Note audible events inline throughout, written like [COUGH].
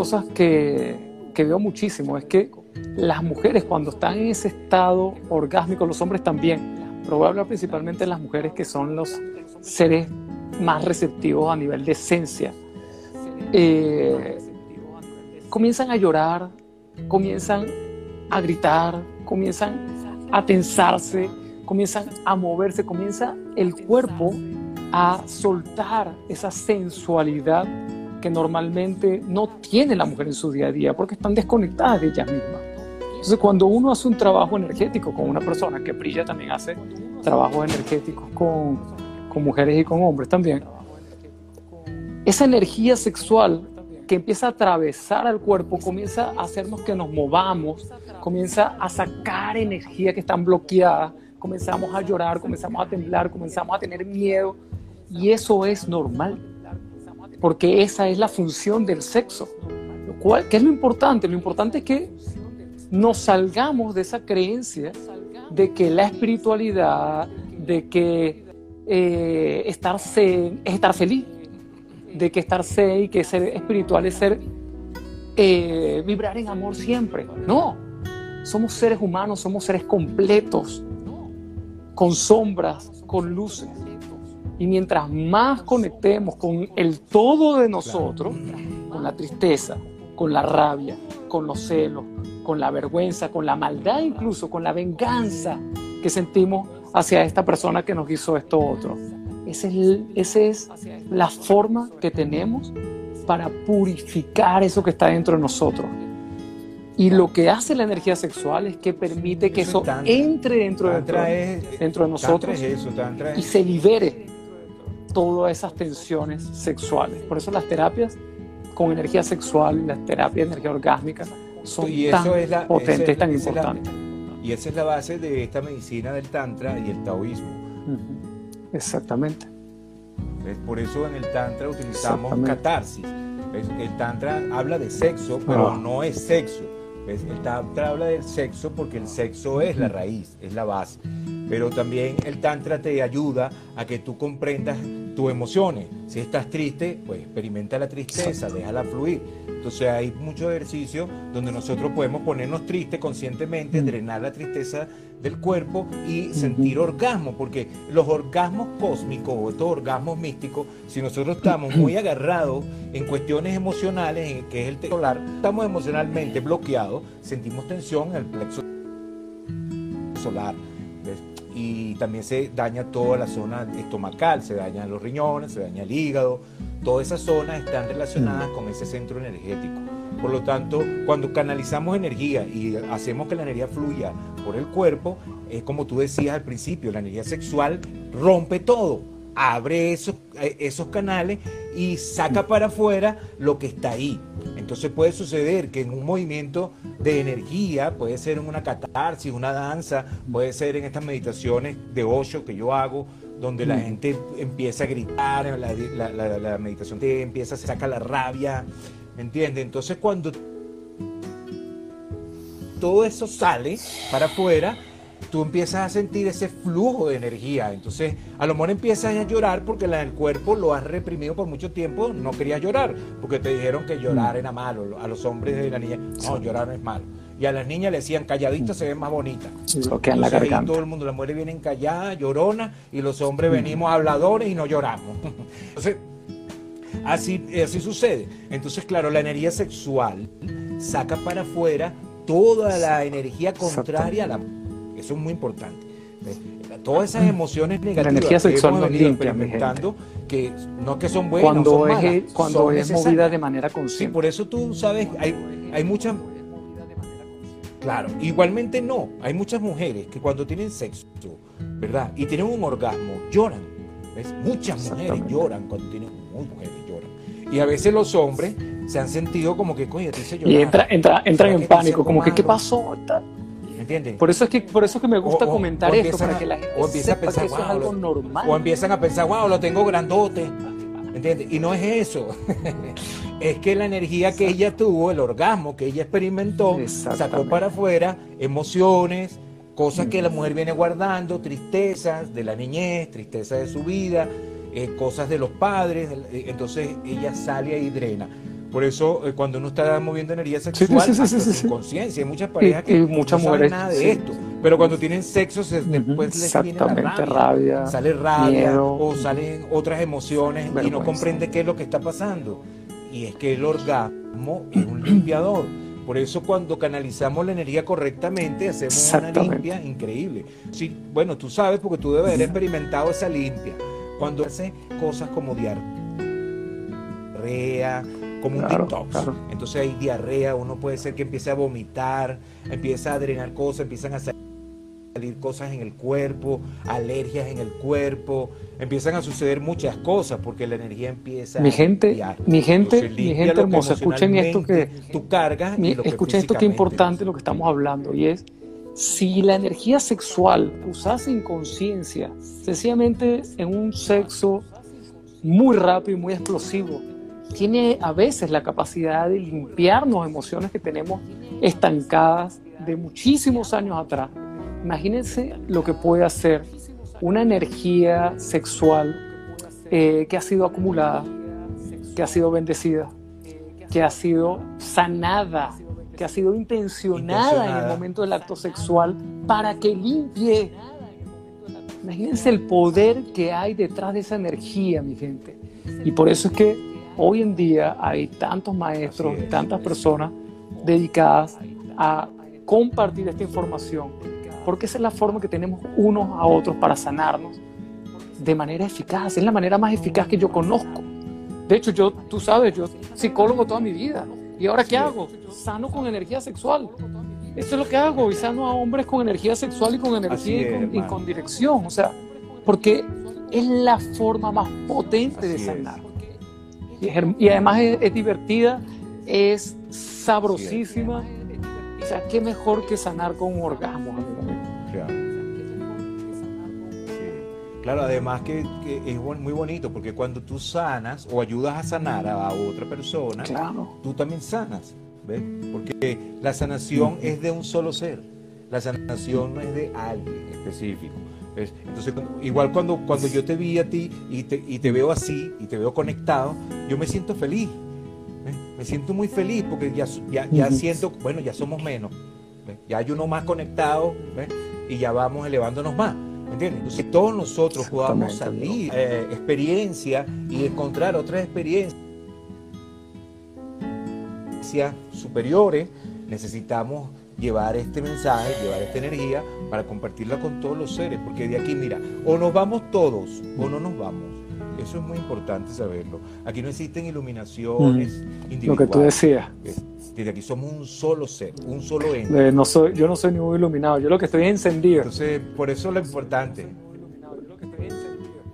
cosas que, que veo muchísimo es que las mujeres cuando están en ese estado orgásmico, los hombres también, pero principalmente las mujeres que son los seres más receptivos a nivel de esencia, eh, comienzan a llorar, comienzan a gritar, comienzan a tensarse, comienzan a moverse, comienza el cuerpo a soltar esa sensualidad que normalmente no tiene la mujer en su día a día porque están desconectadas de ellas mismas. Entonces, cuando uno hace un trabajo energético con una persona, que brilla también hace trabajos energéticos con, con mujeres y con hombres también, esa energía sexual que empieza a atravesar al cuerpo, comienza a hacernos que nos movamos, comienza a sacar energía que están bloqueadas, comenzamos a llorar, comenzamos a temblar, comenzamos a tener miedo, y eso es normal, porque esa es la función del sexo. Lo cual, ¿Qué es lo importante? Lo importante es que nos salgamos de esa creencia de que la espiritualidad, de que eh, estar es estar feliz, de que estar zen y que ser espiritual es ser eh, vibrar en amor siempre. No, somos seres humanos, somos seres completos, con sombras, con luces. Y mientras más conectemos con el todo de nosotros, con la tristeza, con la rabia, con los celos, con la vergüenza, con la maldad incluso, con la venganza que sentimos hacia esta persona que nos hizo esto otro. Esa es, es la forma que tenemos para purificar eso que está dentro de nosotros. Y lo que hace la energía sexual es que permite que eso, entre dentro, de, dentro de nosotros y se libere todas esas tensiones sexuales. Por eso las terapias con energía sexual, las terapias de energía orgásmica son tan potentes, tan importantes. y esa es la base de esta medicina del Tantra y el Taoísmo. Exactamente. Por eso en el Tantra utilizamos catarsis. El Tantra habla de sexo, pero ah. no es sexo. El Tantra habla del sexo porque el sexo es la raíz, es la base pero también el Tantra te ayuda a que tú comprendas tus emociones. Si estás triste, pues experimenta la tristeza, déjala fluir. Entonces hay muchos ejercicios donde nosotros podemos ponernos tristes conscientemente, mm. drenar la tristeza del cuerpo y sentir orgasmo, porque los orgasmos cósmicos o estos orgasmos místicos, si nosotros estamos muy agarrados en cuestiones emocionales, en que es el solar, estamos emocionalmente bloqueados, sentimos tensión en el plexo solar y también se daña toda la zona estomacal, se dañan los riñones, se daña el hígado, todas esas zonas están relacionadas con ese centro energético. Por lo tanto, cuando canalizamos energía y hacemos que la energía fluya por el cuerpo, es como tú decías al principio, la energía sexual rompe todo, abre esos, eh, esos canales y saca para afuera lo que está ahí. Entonces puede suceder que en un movimiento de energía, puede ser en una catarsis, una danza, puede ser en estas meditaciones de ocho que yo hago, donde la mm. gente empieza a gritar, la, meditación te empieza, a saca la rabia, ¿me entiendes? Entonces cuando todo eso sale para afuera, tú empiezas a sentir ese flujo de energía. Entonces, a lo mejor empiezas a llorar porque el cuerpo lo has reprimido por mucho tiempo, no querías llorar, porque te dijeron que llorar mm. era malo. A los hombres de la niña, no, llorar no es malo. Y a las niñas le decían, calladitas se ven más bonitas. Lo que en la garganta. todo el mundo, las mujeres vienen calladas, lloronas, y los hombres mm. venimos habladores y no lloramos. [LAUGHS] Entonces, así, así sucede. Entonces, claro, la energía sexual saca para afuera toda la energía contraria a la eso es muy importante. Todas esas emociones negativas la energía sexual que hemos venido experimentando, que no que son buenas, cuando son malas, es, cuando es movida de manera consciente. Sí, por eso tú sabes, hay, hay muchas... Claro, igualmente no. Hay muchas mujeres que cuando tienen sexo, ¿verdad? Y tienen un orgasmo, lloran. ¿ves? Muchas mujeres lloran cuando tienen... Muchas mujeres lloran. Y a veces los hombres se han sentido como que, coño, te hice llorar. Y entra, entra, entran en pánico, como que, ¿qué pasó? Por eso es que, por eso es que me gusta comentar esto, para que la gente o sepa a pensar, que eso es algo normal. O empiezan a pensar, wow, lo tengo grandote. ¿Entiendes? Y no es eso. [LAUGHS] es que la energía que ella tuvo, el orgasmo que ella experimentó, sacó para afuera emociones, cosas que la mujer viene guardando, tristezas de la niñez, tristezas de su vida, eh, cosas de los padres. Eh, entonces ella sale y drena. Por eso, eh, cuando uno está moviendo energía sexual, sí, sin conciencia, hay muchas parejas que muchas no mujeres, nada de esto. Pero cuando tienen sexo, después les viene la rabia, sale rabia o salen otras emociones y no comprende qué es lo que está pasando. Y es que el orgasmo es un limpiador. Por eso cuando canalizamos la energía correctamente hacemos una limpia increíble. Sí, bueno, tú sabes porque tú debes haber experimentado esa limpia. Cuando hace cosas como diarrea, como un detox. Entonces hay diarrea, uno puede ser que empiece a vomitar, empieza a drenar cosas, empiezan a salir cosas en el cuerpo, alergias en el cuerpo, empiezan a suceder muchas cosas porque la energía empieza mi gente, a Mi gente, mi gente hermosa, escuchen esto que tú cargas, escuchen esto que es importante lo que estamos hablando y es si la energía sexual usas sin conciencia, sencillamente en un sexo muy rápido y muy explosivo, tiene a veces la capacidad de limpiarnos emociones que tenemos estancadas de muchísimos años atrás. Imagínense lo que puede hacer una energía sexual eh, que ha sido acumulada, que ha sido bendecida, que ha sido sanada, que ha sido intencionada, en el momento del acto sexual para que limpie. Imagínense el poder que hay detrás de esa energía, mi gente. Y por eso es que hoy en día hay tantos maestros, tantas personas dedicadas a compartir esta información, porque esa es la forma que tenemos unos a otros para sanarnos de manera eficaz, es la manera más eficaz que yo conozco. De hecho, yo, tú sabes, yo psicólogo toda mi vida. ¿Y ahora qué hago? Sano con energía sexual. Eso es lo que hago, y sano a hombres con energía sexual y con energía y, con, dirección. O sea, porque es la forma más potente de sanar y, además es, divertida, es sabrosísima. O sea, qué mejor que sanar con un orgasmo, Claro. además que, es muy bonito porque cuando tú sanas o ayudas a sanar a otra persona, tú también sanas, ¿ves? Porque la sanación es de un solo ser, la sanación no es de alguien específico. Entonces, igual cuando, cuando yo te vi a ti y te, y te veo así y te veo conectado, yo me siento feliz. Me siento muy feliz porque ya, ya, siento, bueno, ya somos menos. Ya hay uno más conectado y ya vamos elevándonos más. ¿Entiendes? Entonces, todos nosotros podamos salir eh, experiencia y encontrar otras experiencias superiores, necesitamos llevar este mensaje, llevar esta energía para compartirla con todos los seres, porque de aquí, mira, o nos vamos todos o no nos vamos. Eso es muy importante saberlo. Aquí no existen iluminaciones individuales. Lo que tú decías. Desde aquí somos un solo ser, un solo ente. Eh, no soy, yo no soy ningún iluminado, yo lo que estoy es encendido. Entonces, por eso es lo importante.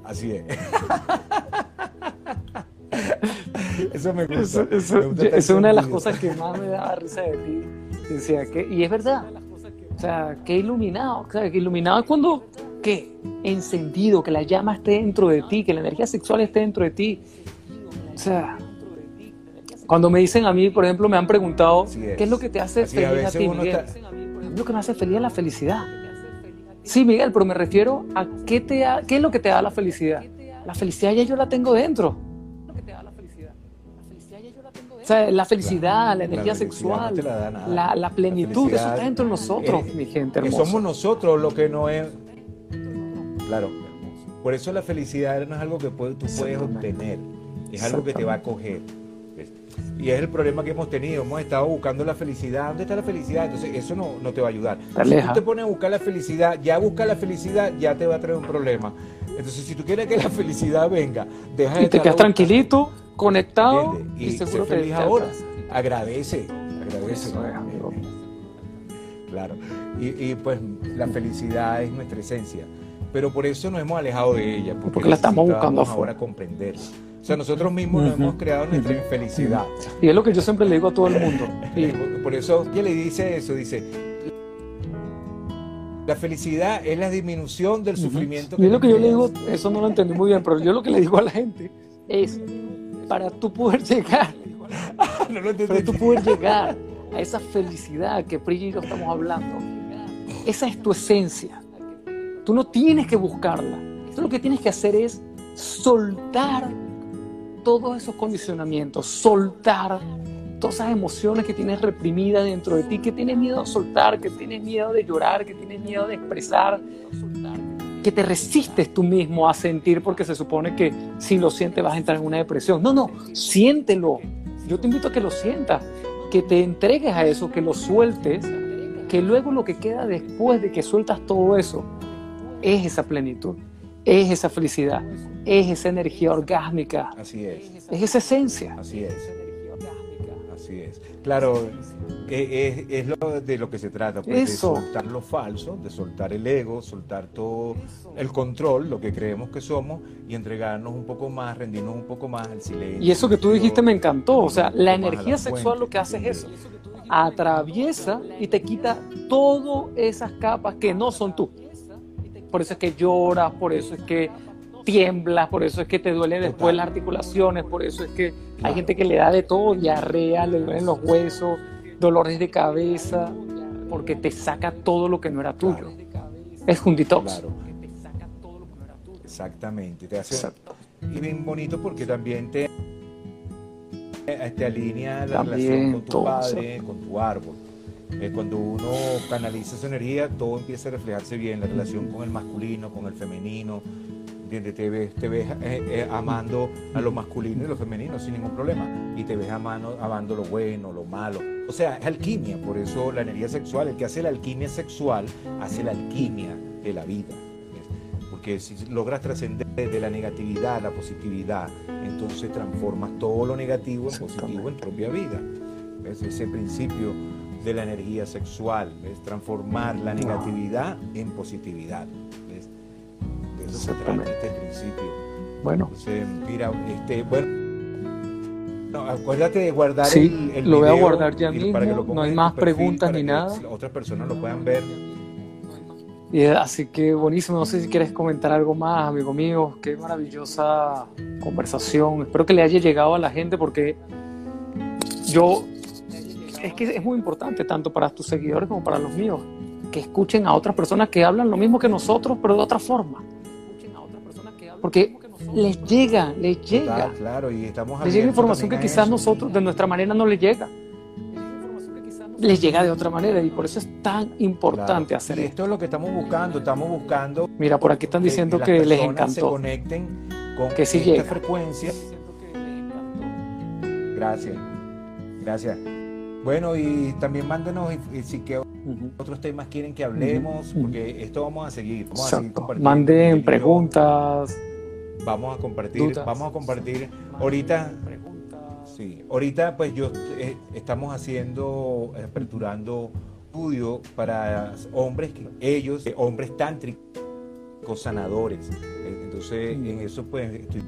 Así es. [LAUGHS] eso me gusta. Eso, es una de las cosas que más me da risa de ti Decía que, y es verdad. O sea, que iluminado. O sea, que iluminado es cuando, ¿qué? Encendido, que la llama esté dentro de ti, que la energía sexual esté dentro de ti. O sea, cuando me dicen a mí, por ejemplo, me han preguntado, ¿qué es lo que te hace feliz a, ti, Miguel? Lo que me hace feliz es la felicidad. Sí, Miguel, pero me refiero a qué, te qué es lo que te da la felicidad. La felicidad ya yo la tengo dentro. O sea, la felicidad, la energía sexual, la, plenitud, eso está dentro de nosotros, mi gente hermosa. somos nosotros lo que no es. Claro. Por eso la felicidad no es algo que tú puedes obtener, es algo que te va a coger. Y es el problema que hemos tenido. Hemos estado buscando la felicidad. ¿Dónde está la felicidad? Entonces, eso no, no te va a ayudar. Si tú te pones a buscar la felicidad, ya buscar la felicidad, ya te va a traer un problema. Entonces, si tú quieres que la [LAUGHS] felicidad venga, deja Y te quedas tranquilito conectado y, seguro que ahora. Agradece, agradece. [LAUGHS] Claro. Y, pues la felicidad es nuestra esencia. Pero por eso nos hemos alejado de ella. Porque, la estamos buscando ahora comprender. O sea, nosotros mismos nos hemos creado nuestra infelicidad. Y es lo que yo siempre le digo a todo el mundo. [LAUGHS] Y por eso, ¿quién le dice eso? Dice, la felicidad es la disminución del sufrimiento. y es lo que yo le digo, eso no lo entendí muy bien, pero yo lo que le digo a la gente es, para tú poder llegar, [LAUGHS] para tú poder llegar a esa felicidad que Pri y yo estamos hablando, esa es tu esencia. Tú no tienes que buscarla. Tú lo que tienes que hacer es soltar todos esos condicionamientos, soltar todas esas emociones que tienes reprimidas dentro de ti, que tienes miedo a soltar, que tienes miedo de llorar, que tienes miedo de expresar, que te resistes tú mismo a sentir porque se supone que si lo sientes vas a entrar en una depresión. No, no, siéntelo. Yo te invito a que lo sientas, que te entregues a eso, que lo sueltes, que luego lo que queda después de que sueltas todo eso es esa plenitud, es esa felicidad, es esa energía orgásmica. Así es. Es esa esencia. Así es. Así es. Claro, es, es, lo de lo que se trata, pues, de soltar lo falso, de soltar el ego, soltar todo el control, lo que creemos que somos, y entregarnos un poco más, rendirnos un poco más al silencio. Y eso que tú dijiste me encantó, o sea, la energía sexual lo que hace es eso, atraviesa y te quita todas esas capas que no son tú. Por eso es que lloras, por eso es que tiemblas, por eso es que te duele después las articulaciones, por eso es que hay gente que le da de todo, diarrea, le duelen los huesos, dolores de cabeza, porque te saca todo lo que no era tuyo. Es un detox. Exactamente, te hace y bien bonito porque también te, te alinea la relación con tu padre, con tu árbol. Eh, cuando uno canaliza esa energía, todo empieza a reflejarse bien, la relación con el masculino, con el femenino, te ves, te ves eh, eh, amando a lo masculino y lo femenino sin ningún problema. Y te ves amando, amando lo bueno, lo malo. O sea, es alquimia, por eso la energía sexual, el que hace la alquimia sexual, hace la alquimia de la vida. Porque si logras trascender de la negatividad a la positividad, entonces transformas todo lo negativo en positivo en propia vida. ¿Ves? Ese principio de la energía sexual, es transformar la negatividad en positividad eso este principio. Bueno. mira, este, bueno, no, acuérdate de guardar sí, el, lo voy a guardar ya mismo, no hay más preguntas ni nada. Otras personas lo puedan ver. Y, así que buenísimo, no sé si quieres comentar algo más, amigo mío, qué maravillosa conversación. Espero que le haya llegado a la gente porque yo, es que es muy importante tanto para tus seguidores como para los míos, que escuchen a otras personas que hablan lo mismo que nosotros, pero de otra forma porque les llega, les llega. claro, y estamos les llega información que quizás nosotros de nuestra manera no les llega. Les llega de otra manera y por eso es tan importante hacer esto. es lo que estamos buscando, estamos buscando. Mira, por aquí están diciendo que, les encantó. Se conecten con que sí esta frecuencia. Gracias, gracias. Bueno, y también mándenos si que otros temas quieren que hablemos, porque esto vamos a seguir. Vamos a seguir Manden preguntas. Vamos a compartir, vamos a compartir. Ahorita, sí, ahorita pues yo eh, estamos haciendo, aperturando estudio para hombres, ellos, hombres tántricos sanadores. Entonces, en eso pues estoy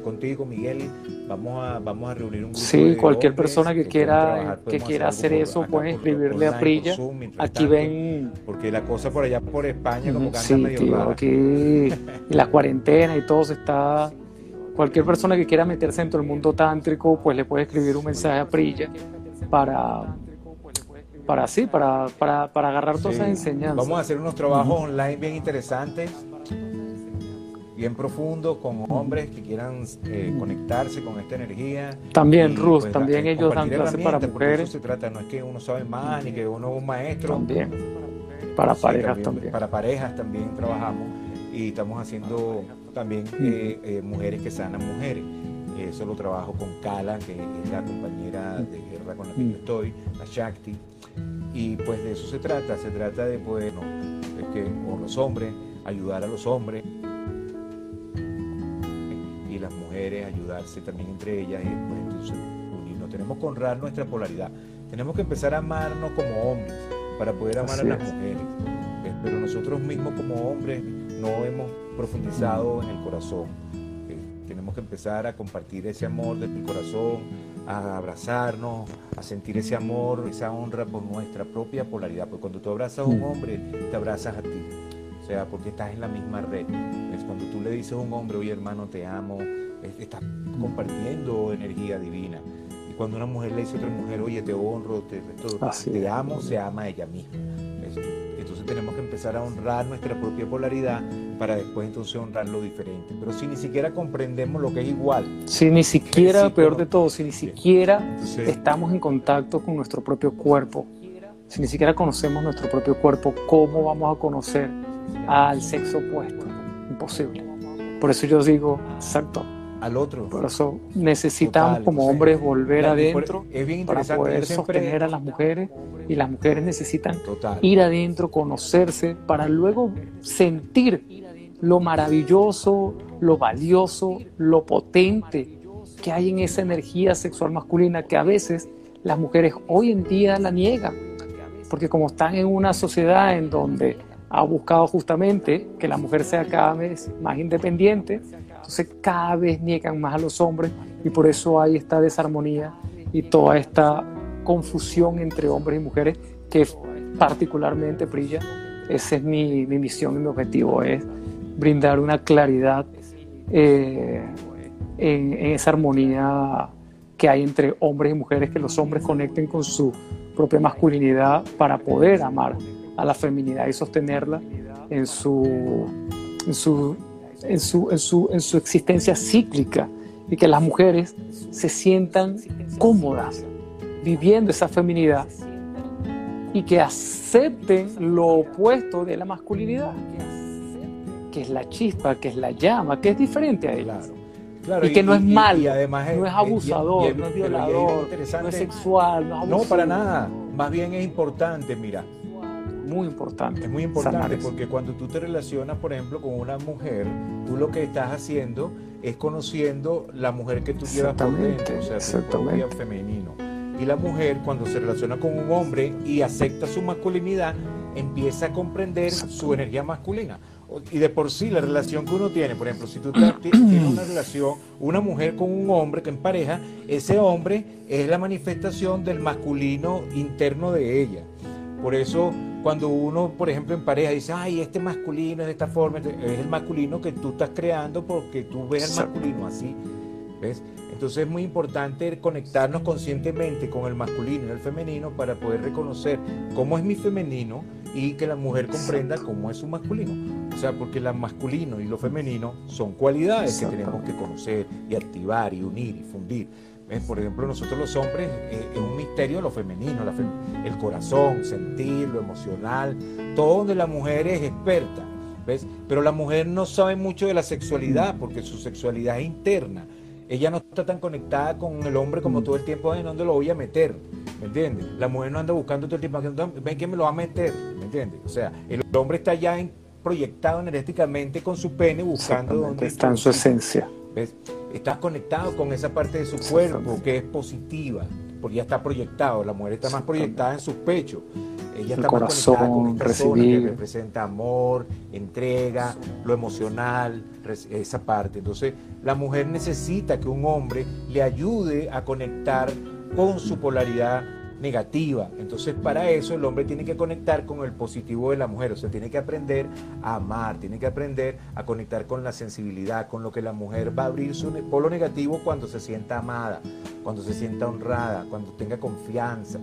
contigo, Miguel, vamos a, vamos a reunir un grupo Sí, cualquier persona que, quiera, que quiera hacer eso puede escribirle a Prilla. Aquí ven... Porque la cosa por allá por España como que anda medio tío, aquí la cuarentena y todo se está... Cualquier persona que quiera meterse dentro del mundo tántrico, pues le puede escribir un mensaje a Prilla para para sí, para, para, para agarrar todas esas enseñanzas. Vamos a hacer unos trabajos online bien interesantes bien profundo con hombres que quieran eh, conectarse con esta energía. También, Ruth, pues, también eh, ellos dan clases para mujeres. Eso se trata, no es que uno sabe más ni que uno es un maestro. También, para parejas también, Para parejas también trabajamos y estamos haciendo también eh, mujeres que sanan mujeres. Eso lo trabajo con Kala, que es la compañera de guerra con la que yo estoy, la Shakti. Y pues de eso se trata, se trata de, bueno, que con los hombres, ayudar a los hombres mujeres, ayudarse también entre ellas y después entonces unirnos. Tenemos que honrar nuestra polaridad. Tenemos que empezar a amarnos como hombres para poder amar a las mujeres. Eh, pero nosotros mismos como hombres no hemos profundizado en el corazón. Eh, tenemos que empezar a compartir ese amor del corazón, a abrazarnos, a sentir ese amor, esa honra por nuestra propia polaridad. Porque cuando tú abrazas a un hombre, te abrazas a ti sea, porque estás en la misma red. Es cuando tú le dices a un hombre, oye hermano, te amo, estás compartiendo energía divina. Y cuando una mujer le dice a otra mujer, oye, te honro, te, te amo, se ama ella misma. entonces tenemos que empezar a honrar nuestra propia polaridad para después entonces honrar lo diferente. Pero si ni siquiera comprendemos lo que es igual. Si ni siquiera, peor de todo, si ni siquiera estamos en contacto con nuestro propio cuerpo, si ni siquiera conocemos nuestro propio cuerpo, ¿cómo vamos a conocer al sexo opuesto? Imposible. Por eso yo digo, exacto, al otro. Por eso necesitamos como hombres volver adentro para poder sostener a las mujeres y las mujeres necesitan ir adentro, conocerse, para luego sentir lo maravilloso, lo valioso, lo potente que hay en esa energía sexual masculina que a veces las mujeres hoy en día la niegan, porque como están en una sociedad en donde ha buscado justamente que la mujer sea cada vez más independiente, entonces cada vez niegan más a los hombres y por eso hay esta desarmonía y toda esta confusión entre hombres y mujeres que particularmente brilla. Esa es mi, misión y mi objetivo, es brindar una claridad eh, en, en esa armonía que hay entre hombres y mujeres, que los hombres conecten con su propia masculinidad para poder amar a la feminidad y sostenerla en su, en su en su, en su, en su existencia cíclica y que las mujeres se sientan cómodas viviendo esa feminidad y que acepten lo opuesto de la masculinidad, que es la chispa, que es la llama, que es diferente a ellas. y, que no es malo, no es abusador, no es violador, no es sexual, no es No, para nada. Más bien es importante, mira, muy importante. Es muy importante porque cuando tú te relacionas, por ejemplo, con una mujer, tú lo que estás haciendo es conociendo la mujer que tú llevas por dentro, o sea, tu femenino. Y la mujer, cuando se relaciona con un hombre y acepta su masculinidad, empieza a comprender su energía masculina. Y de por sí, la relación que uno tiene, por ejemplo, si tú tienes una relación, una mujer con un hombre que en pareja, ese hombre es la manifestación del masculino interno de ella. Por eso cuando uno, por ejemplo, en pareja dice, ay, este masculino es de esta forma, es el masculino que tú estás creando porque tú ves el masculino así. ¿Ves? Entonces es muy importante conectarnos conscientemente con el masculino y el femenino para poder reconocer cómo es mi femenino y que la mujer comprenda cómo es su masculino. O sea, porque lo masculino y lo femenino son cualidades que tenemos que conocer y activar y unir y fundir. Por ejemplo, nosotros los hombres eh, es un misterio lo femenino, el corazón, sentir, lo emocional, todo donde la mujer es experta. ¿ves? Pero la mujer no sabe mucho de la sexualidad porque su sexualidad es interna. Ella no está tan conectada con el hombre como todo el tiempo, ¿en dónde lo voy a meter? ¿Me entiendes? La mujer no anda buscando todo el tiempo, ven que me lo va a meter, ¿me entiendes? O sea, el hombre está ya proyectado energéticamente con su pene buscando dónde está en su esencia. ¿Ves? Está conectado con esa parte de su cuerpo que es positiva, porque ya está proyectado. La mujer está más proyectada en sus pechos. Ella está más conectada con zona que representa amor, entrega, lo emocional, esa parte. Entonces, la mujer necesita que un hombre le ayude a conectar con su polaridad negativa. Entonces, para eso el hombre tiene que conectar con el positivo de la mujer, o sea, tiene que aprender a amar, tiene que aprender a conectar con la sensibilidad, con lo que la mujer va a abrir su polo negativo cuando se sienta amada, cuando se sienta honrada, cuando tenga confianza.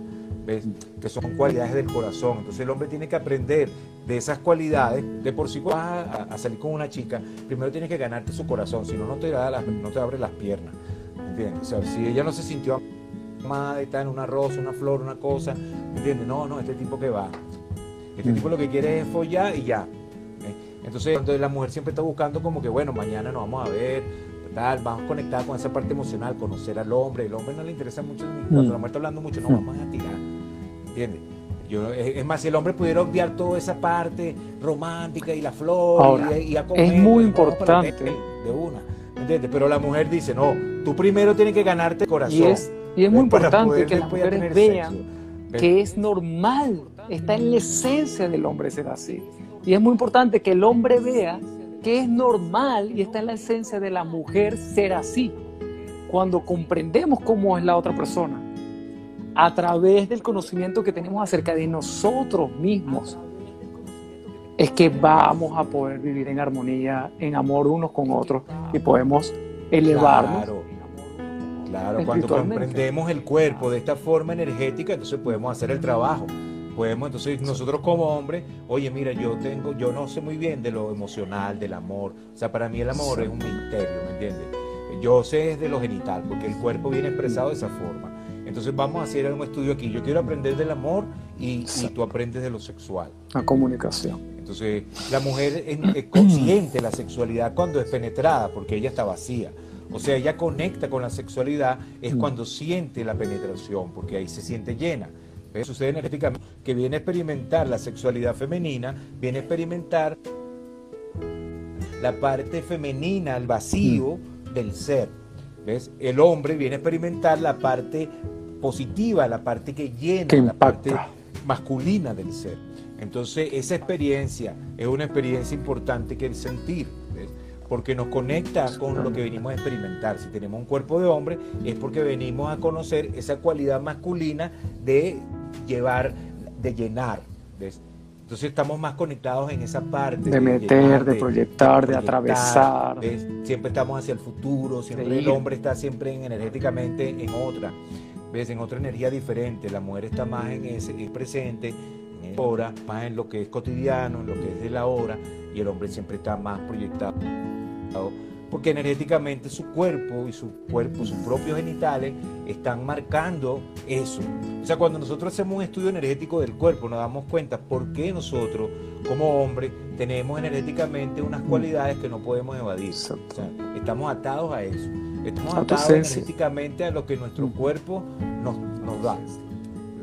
¿Ves? que son cualidades del corazón. Entonces el hombre tiene que aprender de esas cualidades. De por sí, vas a, salir con una chica, primero tienes que ganarte su corazón, si no, no te, da no te abre las piernas. ¿Entiendes? O sea, si ella no se sintió está en una rosa, una flor, una cosa, ¿entiendes? No, no, este tipo que va. Este tipo lo que quiere es follar y ya. ¿eh? Entonces, entonces la mujer siempre está buscando como que, bueno, mañana nos vamos a ver, tal, vamos conectar con esa parte emocional, conocer al hombre. El hombre no le interesa mucho, cuando mm. la mujer está hablando mucho, no vamos a tirar, ¿entiendes? Yo, es más, si el hombre pudiera obviar toda esa parte romántica y la flor y, a comer, es muy importante de una, ¿entiendes? Pero la mujer dice, no, tú primero tienes que ganarte el corazón. Y es, y es muy importante que las mujeres vean que es normal, está en la esencia del hombre ser así. Y es muy importante que el hombre vea que es normal y está en la esencia de la mujer ser así. Cuando comprendemos cómo es la otra persona, a través del conocimiento que tenemos acerca de nosotros mismos, es que vamos a poder vivir en armonía, en amor unos con otros y podemos elevarnos. Claro, cuando comprendemos el cuerpo de esta forma energética, entonces podemos hacer el trabajo. Podemos entonces nosotros como hombres, oye, mira, yo tengo, yo no sé muy bien de lo emocional, del amor. O sea, para mí el amor es un misterio, ¿me entiendes? Yo sé es de lo genital, porque el cuerpo viene expresado de esa forma. Entonces vamos a hacer un estudio aquí. Yo quiero aprender del amor y, tú aprendes de lo sexual. La comunicación. Entonces la mujer es, consciente de la sexualidad cuando es penetrada, porque ella está vacía. O sea, ella conecta con la sexualidad es mm. cuando siente la penetración, porque ahí se siente llena. Sucede energéticamente que viene a experimentar la sexualidad femenina, viene a experimentar la parte femenina, el vacío mm. del ser. ¿Ves? El hombre viene a experimentar la parte positiva, la parte que llena, la parte masculina del ser. Entonces, esa experiencia es una experiencia importante que el sentir, porque nos conecta con lo que venimos a experimentar. Si tenemos un cuerpo de hombre, es porque venimos a conocer esa cualidad masculina de llevar, de llenar. Entonces estamos más conectados en esa parte. De, meter, de, proyectar, de, atravesar. Siempre estamos hacia el futuro, siempre el hombre está siempre energéticamente en otra. ¿ves? En otra energía diferente. La mujer está más en ese presente, en el hora, más en lo que es cotidiano, en lo que es de la hora, y el hombre siempre está más proyectado. Porque energéticamente su cuerpo y su cuerpo, sus propios genitales, están marcando eso. O sea, cuando nosotros hacemos un estudio energético del cuerpo, nos damos cuenta por qué nosotros, como hombres, tenemos energéticamente unas cualidades que no podemos evadir. estamos atados a eso. Estamos atados energéticamente a lo que nuestro cuerpo nos, nos da.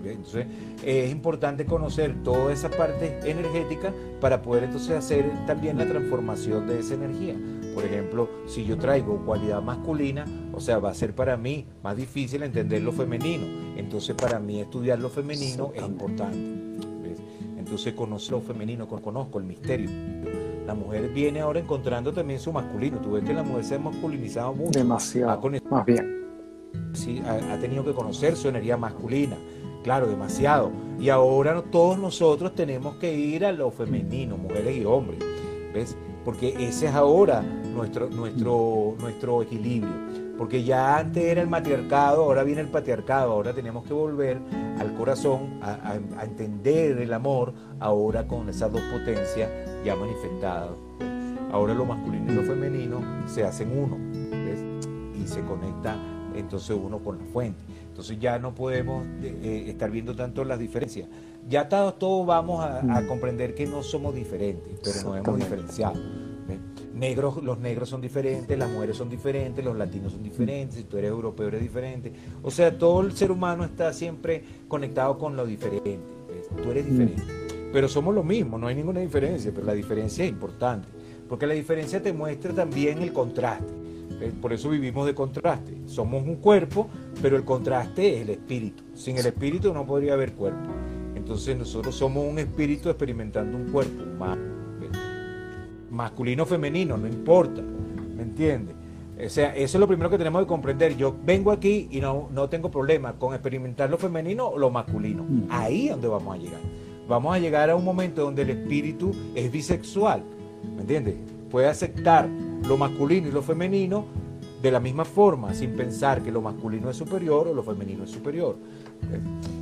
Entonces, es importante conocer toda esa parte energética para poder entonces hacer también la transformación de esa energía. Por ejemplo, si yo traigo cualidad masculina, o sea, va a ser para mí más difícil entender lo femenino. Entonces, para mí estudiar lo femenino es importante. Entonces, conozco lo femenino, conozco el misterio la mujer viene ahora encontrando también su masculino. Tú ves que la mujer se ha masculinizado mucho. Demasiado. más bien. Sí, ha, tenido que conocer su energía masculina. Claro, demasiado. Y ahora todos nosotros tenemos que ir a lo femenino, mujeres y hombres. ¿Ves? Porque ese es ahora nuestro, nuestro, nuestro equilibrio. Porque ya antes era el matriarcado, ahora viene el patriarcado, ahora tenemos que volver al corazón, a, a entender el amor, ahora con esas dos potencias ya manifestado. Ahora lo masculino y lo femenino se hacen uno y se conecta entonces uno con la fuente. Entonces ya no podemos eh, eh, estar viendo tanto las diferencias. Ya todos, todos vamos a, mm. comprender que no somos diferentes, pero nos hemos diferenciado. Negros, los negros son diferentes, las mujeres son diferentes, los latinos son diferentes, si tú eres europeo eres diferente. O sea, todo el ser humano está siempre conectado con lo diferente. Tú eres mm. diferente pero somos lo mismo, no hay ninguna diferencia, pero la diferencia es importante, porque la diferencia te muestra también el contraste. Por eso vivimos de contraste. Somos un cuerpo, pero el contraste es el espíritu. Sin el espíritu no podría haber cuerpo. Entonces nosotros somos un espíritu experimentando un cuerpo masculino femenino, no importa. ¿Me entiendes? O sea, eso es lo primero que tenemos que comprender. Yo vengo aquí y no, no tengo problema con experimentar lo femenino o lo masculino. Mm. Ahí es donde vamos a llegar vamos a llegar a un momento donde el espíritu es bisexual, ¿me entiendes? Puede aceptar lo masculino y lo femenino de la misma forma, sin pensar que lo masculino es superior o lo femenino es superior.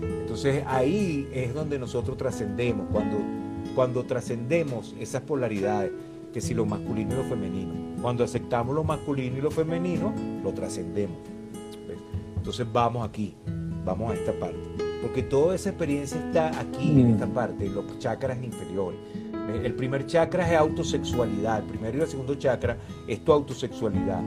Entonces ahí es donde nosotros trascendemos, cuando, cuando trascendemos esas polaridades, que si lo masculino y lo femenino. Cuando aceptamos lo masculino y lo femenino, lo trascendemos. Entonces vamos aquí, vamos a esta parte porque toda esa experiencia está aquí, en esta mm. parte, en los chakras inferiores. El primer chakra es autosexualidad, el primero y el segundo chakra es tu autosexualidad.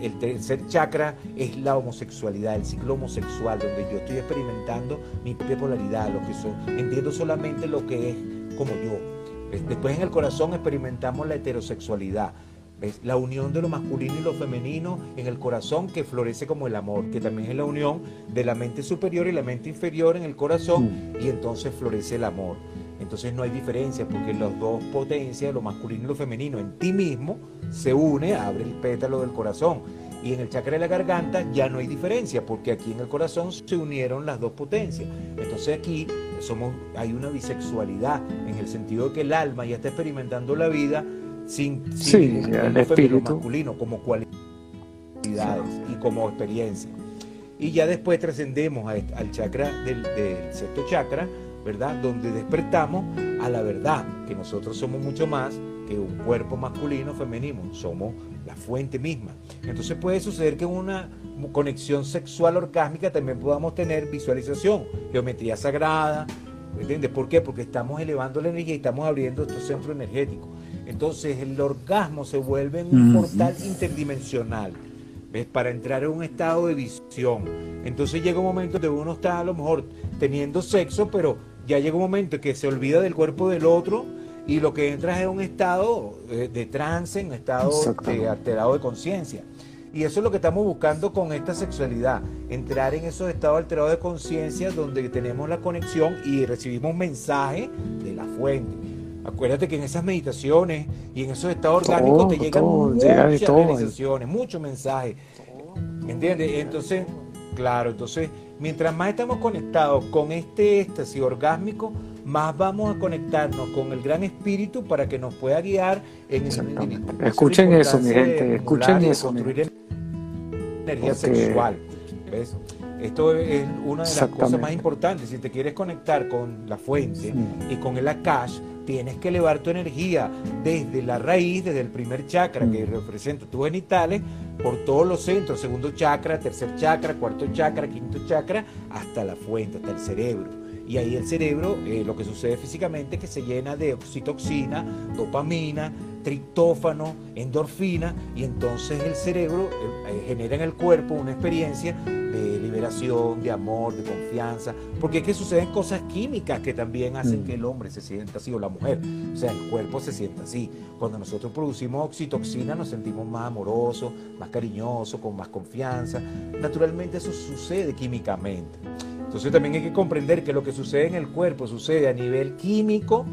El tercer chakra es la homosexualidad, el ciclo homosexual, donde yo estoy experimentando mi bipolaridad, lo que soy, entiendo solamente lo que es como yo. Después en el corazón experimentamos la heterosexualidad, la unión de lo masculino y lo femenino en el corazón que florece como el amor, que también es la unión de la mente superior y la mente inferior en el corazón mm. y entonces florece el amor. Entonces no hay diferencia porque las dos potencias, lo masculino y lo femenino, en ti mismo se une, abre el pétalo del corazón. Y en el chakra de la garganta ya no hay diferencia porque aquí en el corazón se unieron las dos potencias. Entonces aquí somos, hay una bisexualidad en el sentido de que el alma ya está experimentando la vida sin, el, espíritu masculino como cualidades y como experiencia. Y ya después trascendemos al chakra del, sexto chakra, ¿verdad? Donde despertamos a la verdad, que nosotros somos mucho más que un cuerpo masculino o femenino, somos la fuente misma. Entonces puede suceder que en una conexión sexual orgásmica también podamos tener visualización, geometría sagrada, ¿entiendes? ¿Por qué? Porque estamos elevando la energía y estamos abriendo estos centros energéticos. Entonces el orgasmo se vuelve un portal interdimensional, ¿ves? Para entrar en un estado de visión. Entonces llega un momento donde uno está a lo mejor teniendo sexo, pero ya llega un momento que se olvida del cuerpo del otro y lo que entra es un estado de, trance, un estado de alterado de conciencia. Y eso es lo que estamos buscando con esta sexualidad, entrar en esos estados alterados de conciencia donde tenemos la conexión y recibimos un mensaje de la fuente. Acuérdate que en esas meditaciones y en esos estados orgánicos te llegan muchas realizaciones, muchos mensajes. ¿Me entiendes? Entonces, claro, entonces, mientras más estamos conectados con este éxtasis orgásmico, más vamos a conectarnos con el gran espíritu para que nos pueda guiar en el Escuchen eso, mi gente, escuchen eso. Construir energía sexual. ¿ves? Esto es una de las cosas más importantes. Si te quieres conectar con la fuente y con el Akash, tienes que elevar tu energía desde la raíz, desde el primer chakra que mm. representa tus genitales, por todos los centros, segundo chakra, tercer chakra, cuarto chakra, quinto chakra, hasta la fuente, hasta el cerebro. Y ahí el cerebro, eh, lo que sucede físicamente es que se llena de oxitoxina, dopamina, triptófano, endorfina, y entonces el cerebro eh, eh, genera en el cuerpo una experiencia de liberación, de amor, de confianza, porque es que suceden cosas químicas que también hacen mm. que el hombre se sienta así o la mujer, o sea, el cuerpo se sienta así. Cuando nosotros producimos oxitoxina nos sentimos más amorosos, más cariñosos, con más confianza. Naturalmente eso sucede químicamente. Entonces también hay que comprender que lo que sucede en el cuerpo sucede a nivel químico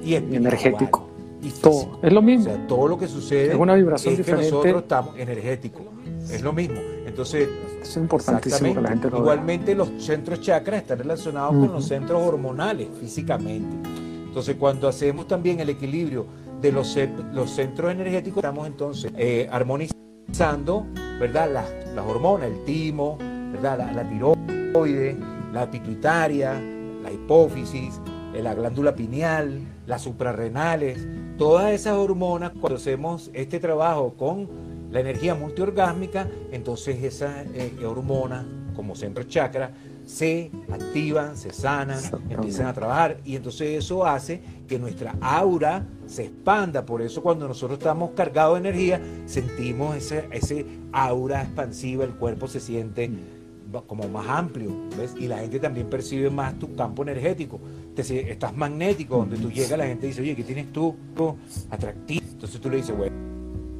y energético. Y todo. Es lo mismo. O sea, todo lo que sucede es una vibración es diferente. Que nosotros estamos energéticos. Es lo mismo. Entonces, es importantísimo que la gente lo Igualmente los centros chakras están relacionados con los centros hormonales físicamente. Entonces, cuando hacemos también el equilibrio de los, los centros energéticos, estamos entonces eh, armonizando, ¿verdad? Las, las hormonas, el timo, ¿verdad? La, la tiroides la pituitaria, la hipófisis, la glándula pineal, las suprarrenales, todas esas hormonas, cuando hacemos este trabajo con la energía multiorgásmica, entonces esas eh, hormonas, como centro chakra, se activan, se sanan, empiezan a trabajar. Y entonces eso hace que nuestra aura se expanda. Por eso cuando nosotros estamos cargados de energía, sentimos ese, ese aura expansiva, el cuerpo se siente como más amplio, ¿ves? Y la gente también percibe más tu campo energético. Te, estás magnético, donde tú llegas, la gente dice, oye, ¿qué tienes tú? Atractivo. Entonces tú le dices, bueno,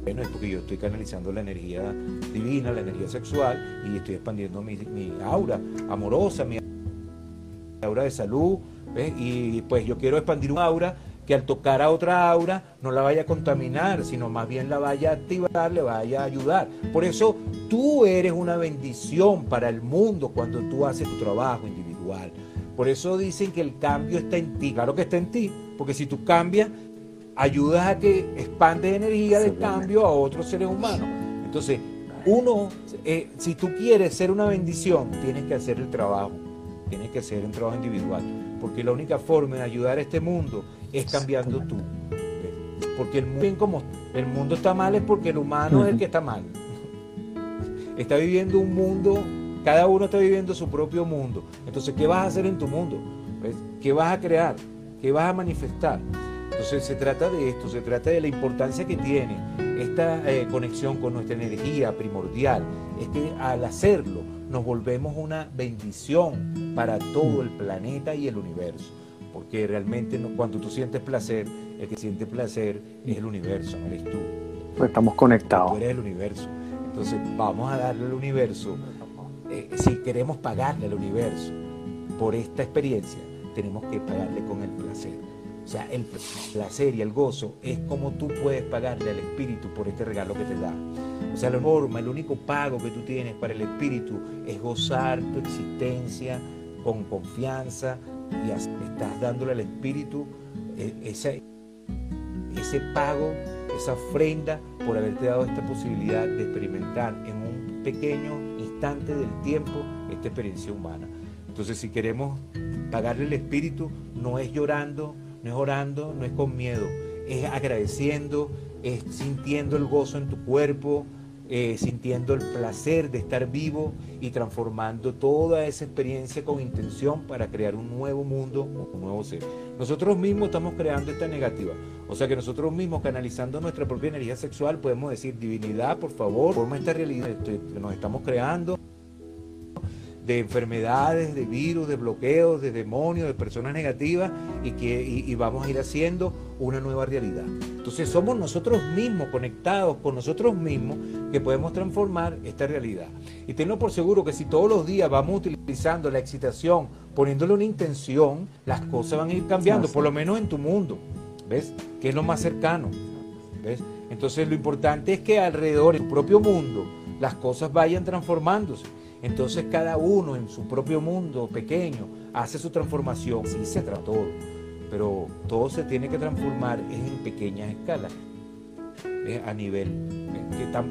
bueno, es porque yo estoy canalizando la energía divina, la energía sexual, y estoy expandiendo mi, mi aura amorosa, mi aura de salud, ¿ves? Y pues yo quiero expandir un aura que al tocar a otra aura no la vaya a contaminar, sino más bien la vaya a activar, le vaya a ayudar. Por eso tú eres una bendición para el mundo cuando tú haces tu trabajo individual. Por eso dicen que el cambio está en ti. Claro que está en ti, porque si tú cambias, ayudas a que expandes energía de cambio a otros seres humanos. Entonces, uno, eh, si tú quieres ser una bendición, tienes que hacer el trabajo, tienes que hacer un trabajo individual, porque la única forma de ayudar a este mundo es cambiando tú. Porque el mundo, como el mundo está mal es porque el humano es el que está mal. Está viviendo un mundo, cada uno está viviendo su propio mundo. Entonces, ¿qué vas a hacer en tu mundo? ¿Qué vas a crear? ¿Qué vas a manifestar? Entonces se trata de esto, se trata de la importancia que tiene esta eh, conexión con nuestra energía primordial. Es que al hacerlo nos volvemos una bendición para todo el planeta y el universo porque realmente cuando tú sientes placer, el que siente placer es el universo, no eres tú. Pues estamos conectados. Tú eres el universo. Entonces vamos a darle al universo, eh, si queremos pagarle al universo por esta experiencia, tenemos que pagarle con el placer. O sea, el placer y el gozo es como tú puedes pagarle al espíritu por este regalo que te da. O sea, la forma, el único pago que tú tienes para el espíritu es gozar tu existencia con confianza, y estás dándole al Espíritu eh, ese, pago, esa ofrenda por haberte dado esta posibilidad de experimentar en un pequeño instante del tiempo esta experiencia humana. Entonces, si queremos pagarle el espíritu no es llorando, no es orando, no es con miedo, es agradeciendo, es sintiendo el gozo en tu cuerpo, eh, sintiendo el placer de estar vivo y transformando toda esa experiencia con intención para crear un nuevo mundo, un nuevo ser. Nosotros mismos estamos creando esta negativa. O sea que nosotros mismos, canalizando nuestra propia energía sexual, podemos decir, divinidad, por favor, forma esta realidad que nos estamos creando de enfermedades, de virus, de bloqueos, de demonios, de personas negativas y que y, vamos a ir haciendo una nueva realidad. Entonces somos nosotros mismos conectados con nosotros mismos que podemos transformar esta realidad. Y tenlo por seguro que si todos los días vamos utilizando la excitación, poniéndole una intención, las cosas van a ir cambiando, por lo menos en tu mundo, ¿ves? Que es lo más cercano, ¿ves? Entonces lo importante es que alrededor, en tu propio mundo, las cosas vayan transformándose. Entonces cada uno en su propio mundo pequeño hace su transformación. Sí se trata todo, pero todo se tiene que transformar en pequeñas escalas, a nivel.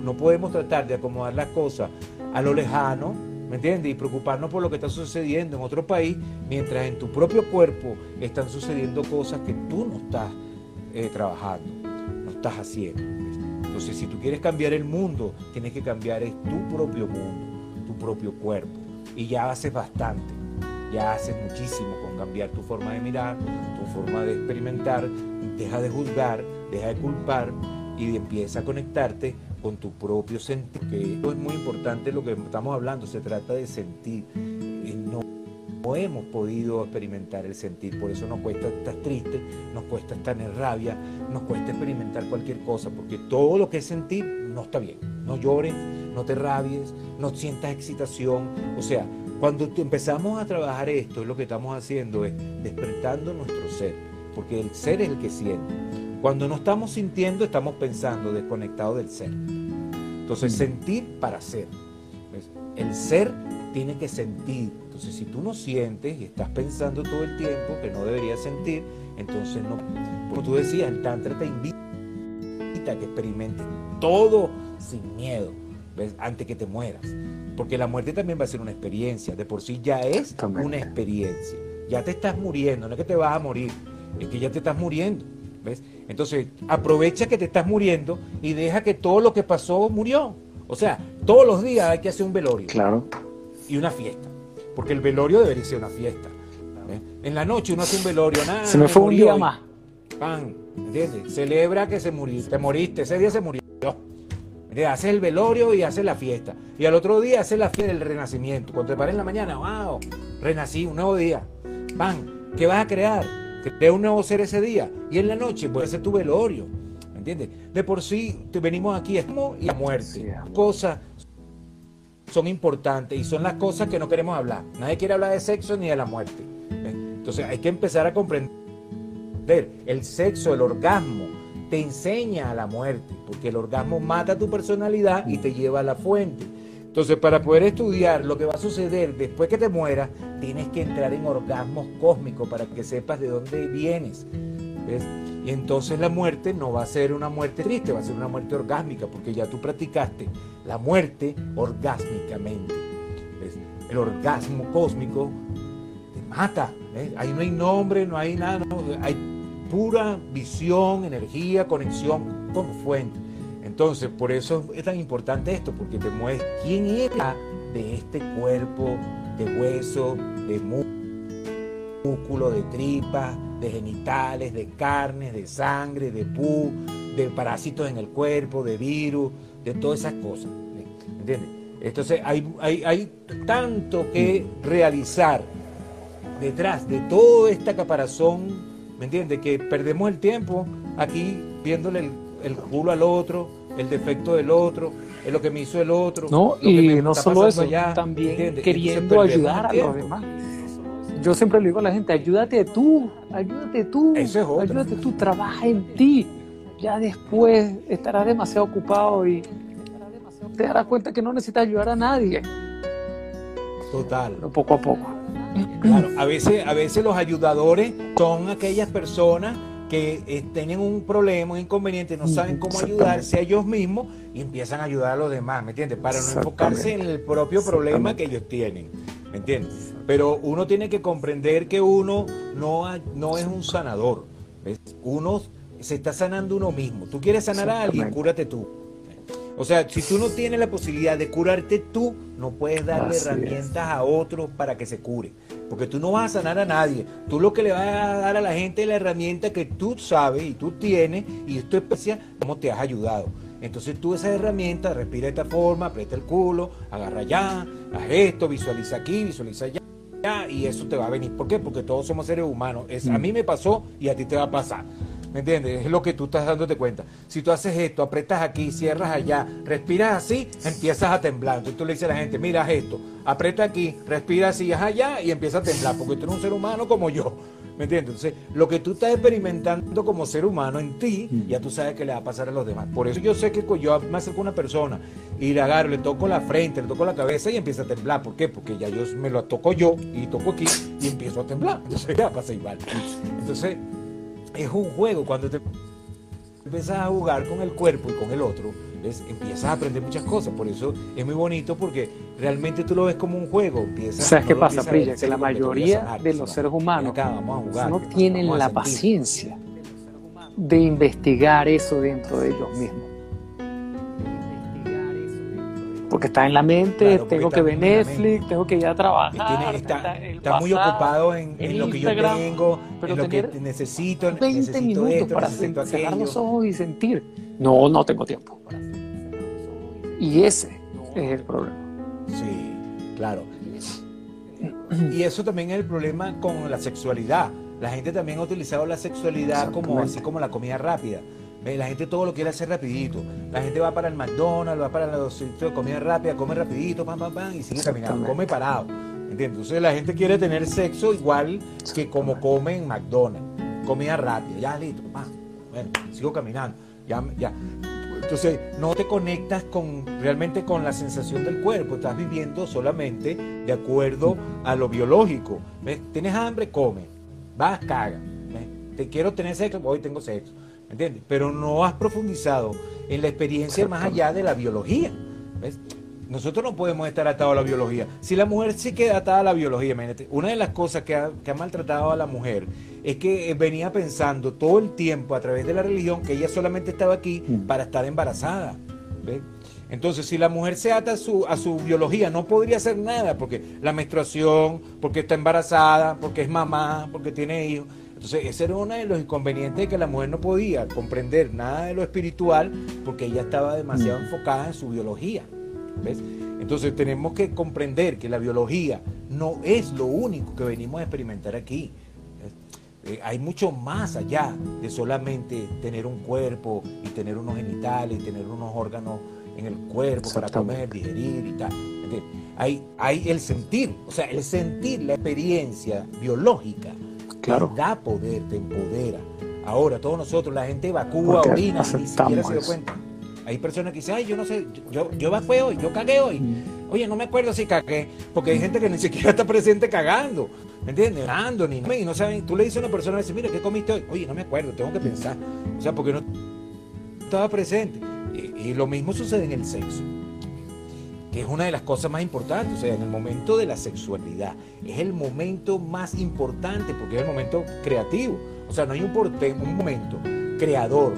no podemos tratar de acomodar las cosas a lo lejano, ¿me entiendes? Y preocuparnos por lo que está sucediendo en otro país, mientras en tu propio cuerpo están sucediendo cosas que tú no estás eh, trabajando, no estás haciendo. Entonces, si tú quieres cambiar el mundo, tienes que cambiar tu propio mundo propio cuerpo. Y ya haces bastante, ya haces muchísimo con cambiar tu forma de mirar, tu forma de experimentar, deja de juzgar, deja de culpar y empieza a conectarte con tu propio sentir. Que esto es muy importante lo que estamos hablando, se trata de sentir. No, no hemos podido experimentar el sentir, por eso nos cuesta estar triste, nos cuesta estar en rabia, nos cuesta experimentar cualquier cosa, porque todo lo que es sentir no está bien. No llores, no te rabies, no sientas excitación. O sea, cuando empezamos a trabajar esto, lo que estamos haciendo es despertando nuestro ser, porque el ser es el que siente. Cuando no estamos sintiendo, estamos pensando desconectado del ser. Entonces, mm. sentir para ser. El ser tiene que sentir. Entonces, si tú no sientes y estás pensando todo el tiempo que no deberías sentir, entonces no. Como tú decías, el Tantra te invita a que experimentes todo sin miedo, ¿ves? antes que te mueras. Porque la muerte también va a ser una experiencia, de por sí ya es una experiencia. Ya te estás muriendo, no es que te vas a morir, es que ya te estás muriendo. ¿Ves? Entonces, aprovecha que te estás muriendo y deja que todo lo que pasó murió. O sea, todos los días hay que hacer un velorio. Claro. Y una fiesta. Porque el velorio debería ser una fiesta. En la noche uno hace un velorio, nada. Se me fue un día más. Pan, ¿entiendes? Celebra que se murió, te moriste, ese día se murió. Haces el velorio y haces la fiesta. Y al otro día haces la fiesta del renacimiento. Cuando te pares en la mañana, wow, renací, un nuevo día. Pan, ¿qué vas a crear? Crea un nuevo ser ese día. Y en la noche puede ser tu velorio. ¿Me entiendes? De por sí, te venimos aquí y la muerte. Cosas son importantes y son las cosas que no queremos hablar. Nadie quiere hablar de sexo ni de la muerte. Entonces hay que empezar a comprender el sexo, el orgasmo, te enseña a la muerte, porque el orgasmo mata tu personalidad y te lleva a la fuente. Entonces, para poder estudiar lo que va a suceder después que te mueras, tienes que entrar en orgasmos cósmicos para que sepas de dónde vienes. Y entonces la muerte no va a ser una muerte triste, va a ser una muerte orgásmica, porque ya tú practicaste la muerte orgásmicamente. El orgasmo cósmico te mata. Ahí no hay nombre, no hay nada, hay pura visión, energía, conexión con fuente. Entonces, por eso es tan importante esto, porque te muestra quién era de este cuerpo de hueso, de músculo, de tripa, de genitales, de carnes, de sangre, de pu, de parásitos en el cuerpo, de virus, de todas esas cosas. ¿Entiendes? Entonces hay, hay, hay tanto que realizar detrás de toda esta caparazón ¿Me entiendes? Que perdemos el tiempo aquí viéndole el, culo al otro, el defecto del otro, es lo que me hizo el otro. No, y no solo eso, también queriendo ayudar a los demás. Yo siempre le digo a la gente, ayúdate tú, ayúdate tú, ayúdate tú, trabaja en ti. Ya después estarás demasiado ocupado y te darás cuenta que no necesitas ayudar a nadie. Total. Pero poco a poco. Claro, a veces, a veces los ayudadores son aquellas personas que eh, tienen un problema, un inconveniente, no saben cómo ayudarse a ellos mismos y empiezan a ayudar a los demás, ¿me entiendes? Para no enfocarse en el propio problema que ellos tienen. ¿me entiendes? Pero uno tiene que comprender que uno no, no es un sanador, ¿ves? Uno se está sanando uno mismo. Tú quieres sanar a alguien, cúrate tú. O sea, si tú no tienes la posibilidad de curarte tú, no puedes darle herramientas a otros para que se cure. Porque tú no vas a sanar a nadie. Tú lo que le vas a dar a la gente es la herramienta que tú sabes y tú tienes y esto es especial, cómo te has ayudado. Entonces tú esa herramienta, respira de esta forma, aprieta el culo, agarra allá, haz esto, visualiza aquí, visualiza allá y eso te va a venir. ¿Por qué? Porque todos somos seres humanos. Es, a mm. mí me pasó y a ti te va a pasar. ¿Me entiendes? Es lo que tú estás dándote cuenta. Si tú haces esto, apretas aquí, cierras allá, respiras así, empiezas a temblar. Entonces tú le dices a la gente, mira esto, aprieta aquí, respira así, allá y empieza a temblar, porque tú eres un ser humano como yo. ¿Me entiendes? Entonces, lo que tú estás experimentando como ser humano en ti, mm. ya tú sabes que le va a pasar a los demás. Por eso yo sé que yo me acerco a una persona y le agarro, le toco la frente, le toco la cabeza y empieza a temblar. ¿Por qué? Porque ya yo me lo toco yo y toco aquí y empiezo a temblar. Entonces ya pasa igual. Entonces, es un juego. Cuando te empiezas a jugar con el cuerpo y con el otro, empiezas a aprender muchas cosas. Por eso es muy bonito porque realmente tú lo ves como un juego. Empiezas, ¿Sabes qué pasa, Prilla? Que la mayoría de los seres humanos no tienen la paciencia de investigar eso dentro de ellos mismos porque está en la mente, tengo que ver Netflix, tengo que ir a trabajar. está, muy ocupado en, lo que yo tengo, en lo que necesito. 20 minutos para cerrar los ojos y sentir. No, no tengo tiempo. Y ese es el problema. Sí, claro. Y eso también es el problema con la sexualidad. La gente también ha utilizado la sexualidad como así como la comida rápida. La gente todo lo quiere hacer rapidito. La gente va para el McDonald's, va para los sitios de comida rápida, come rapidito, pam, pam, pam, y sigue caminando, come parado. ¿Entiendes? Entonces la gente quiere tener sexo igual que como come en McDonald's. Comida rápida, ya listo, pam. Bueno, sigo caminando. Ya, ya. Entonces no te conectas con realmente con la sensación del cuerpo, estás viviendo solamente de acuerdo a lo biológico. ¿Tienes hambre? Come. Vas, caga. Te quiero tener sexo, hoy tengo sexo. ¿Entiendes? Pero no has profundizado en la experiencia más allá de la biología. Nosotros no podemos estar atados a la biología. Si la mujer se queda atada a la biología, imagínate, una de las cosas que ha, maltratado a la mujer es que venía pensando todo el tiempo a través de la religión que ella solamente estaba aquí mm. para estar embarazada. Entonces, si la mujer se ata a su, a su biología, no podría hacer nada, porque la menstruación, porque está embarazada, porque es mamá, porque tiene hijos. Entonces, ese era uno de los inconvenientes de que la mujer no podía comprender nada de lo espiritual porque ella estaba demasiado mm. enfocada en su biología. ¿ves? Entonces, tenemos que comprender que la biología no es lo único que venimos a experimentar aquí. Eh, hay mucho más allá de solamente tener un cuerpo y tener unos genitales y tener unos órganos en el cuerpo para comer, digerir y tal. Hay, hay el sentir, o sea, el sentir la experiencia biológica Claro. Te da poder, te empodera. Ahora, todos nosotros, la gente evacúa, orina, ni siquiera se dio cuenta. Hay personas que dicen, ay, yo no sé, yo, yo evacué hoy, yo cagué hoy. Mm. Oye, no me acuerdo si cagué, porque hay gente que ni siquiera está presente cagando, ¿me entiendes? Orando, ni y no saben. Tú le dices a una persona, dice, mira, ¿qué comiste hoy? Oye, no me acuerdo, tengo que pensar. O sea, porque no estaba presente. y lo mismo sucede en el sexo que es una de las cosas más importantes, o sea, en el momento de la sexualidad, es el momento más importante porque es el momento creativo, o sea, no hay un, un momento creador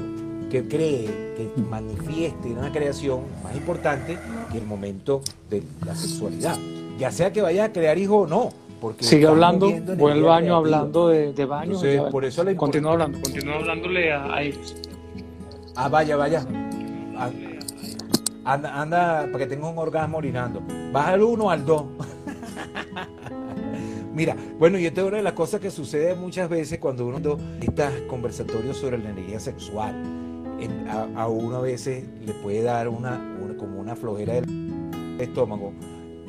que cree, que manifieste una creación más importante que el momento de la sexualidad, ya sea que vaya a crear hijo o no, porque Sigue hablando, voy al baño hablando de, de baño. por eso le continúa hablando, continúa hablándole a, a ellos. Ah, vaya, vaya. Ah, Anda, anda, para que tenga un orgasmo orinando. Baja al 1 al 2. Mira, bueno, y esta es una de las cosas que sucede muchas veces cuando uno está conversatorios sobre la energía sexual. a, uno a veces le puede dar una, como una flojera del estómago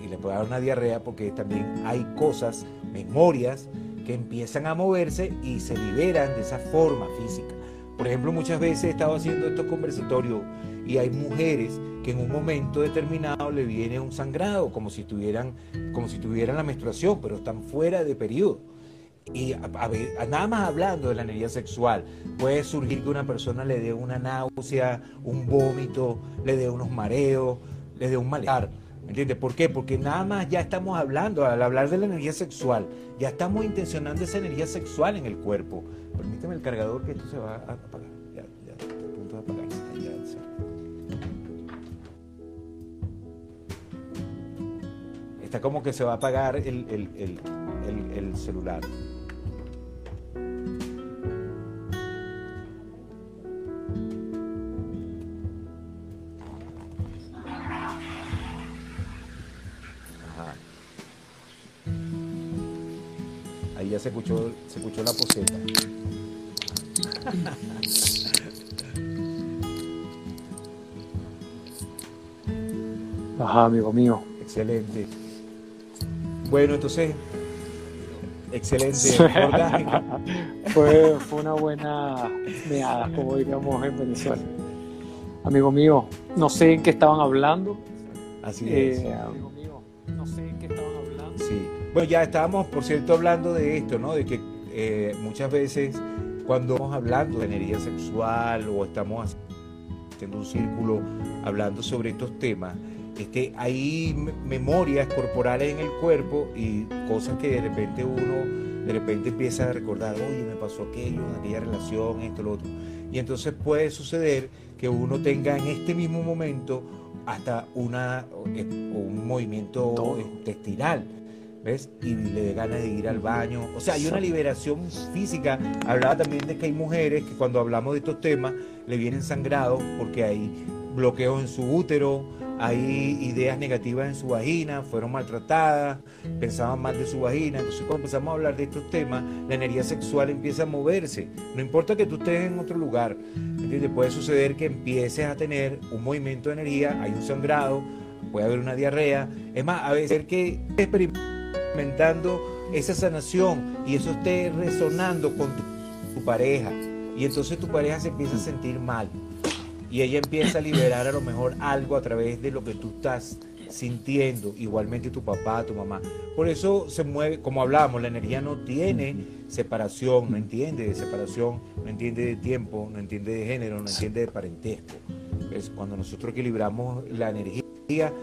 y le puede dar una diarrea porque también hay cosas, memorias que empiezan a moverse y se liberan de esa forma física. Por ejemplo, muchas veces he estado haciendo estos conversatorios y hay mujeres que en un momento determinado le viene un sangrado, como si tuvieran, como si tuvieran la menstruación, pero están fuera de periodo. Y nada más hablando de la energía sexual, puede surgir que una persona le dé una náusea, un vómito, le dé unos mareos, le dé un malestar. ¿Entiendes? ¿Por qué? Porque nada más ya estamos hablando, al hablar de la energía sexual, ya estamos intencionando esa energía sexual en el cuerpo. Permíteme el cargador que esto se va a apagar. Ya, ya, a punto de apagarse. Está como que se va a apagar el, el, el, el celular. se escuchó, se escuchó la poseta. Ajá, amigo mío. Excelente. Bueno, entonces, excelente. [LAUGHS] fue, fue una buena meada, como diríamos en Venezuela. Amigo mío, no sé en qué estaban hablando. Así es. Eh, amigo mío, no sé en qué estaban hablando. Sí. Bueno, ya estábamos, por cierto, hablando de esto, ¿no? De que eh, muchas veces cuando estamos hablando de energía sexual o estamos haciendo un círculo hablando sobre estos temas, que hay memorias corporales en el cuerpo y cosas que de repente uno de repente empieza a recordar, oye, me pasó aquello, aquella relación, esto, lo otro. Y entonces puede suceder que uno tenga en este mismo momento hasta una, eh, un movimiento intestinal ¿ves? Y le dé ganas de ir al baño. O sea, hay una liberación física. Hablaba también de que hay mujeres que cuando hablamos de estos temas le vienen sangrados porque hay bloqueos en su útero, hay ideas negativas en su vagina, fueron maltratadas, pensaban mal de su vagina. Entonces cuando empezamos a hablar de estos temas, la energía sexual empieza a moverse. No importa que tú estés en otro lugar, ¿entiendes? Puede suceder que empieces a tener un movimiento de energía, hay un sangrado, puede haber una diarrea. Es más, a veces que experimentando esa sanación y eso esté resonando con tu, pareja. Y entonces tu pareja se empieza a sentir mal. Y ella empieza a liberar a lo mejor algo a través de lo que tú estás sintiendo, igualmente tu papá, tu mamá. Por eso se mueve, como hablábamos, la energía no tiene separación, no entiende de separación, no entiende de tiempo, no entiende de género, no entiende de parentesco. Es cuando nosotros equilibramos la energía,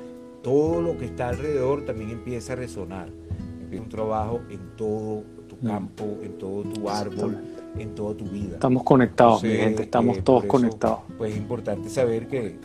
todo lo que está alrededor también empieza a resonar. Un trabajo en todo tu campo, en todo tu árbol, en toda tu vida. Estamos conectados, mi gente, estamos eh, todos conectados. Pues es importante saber que,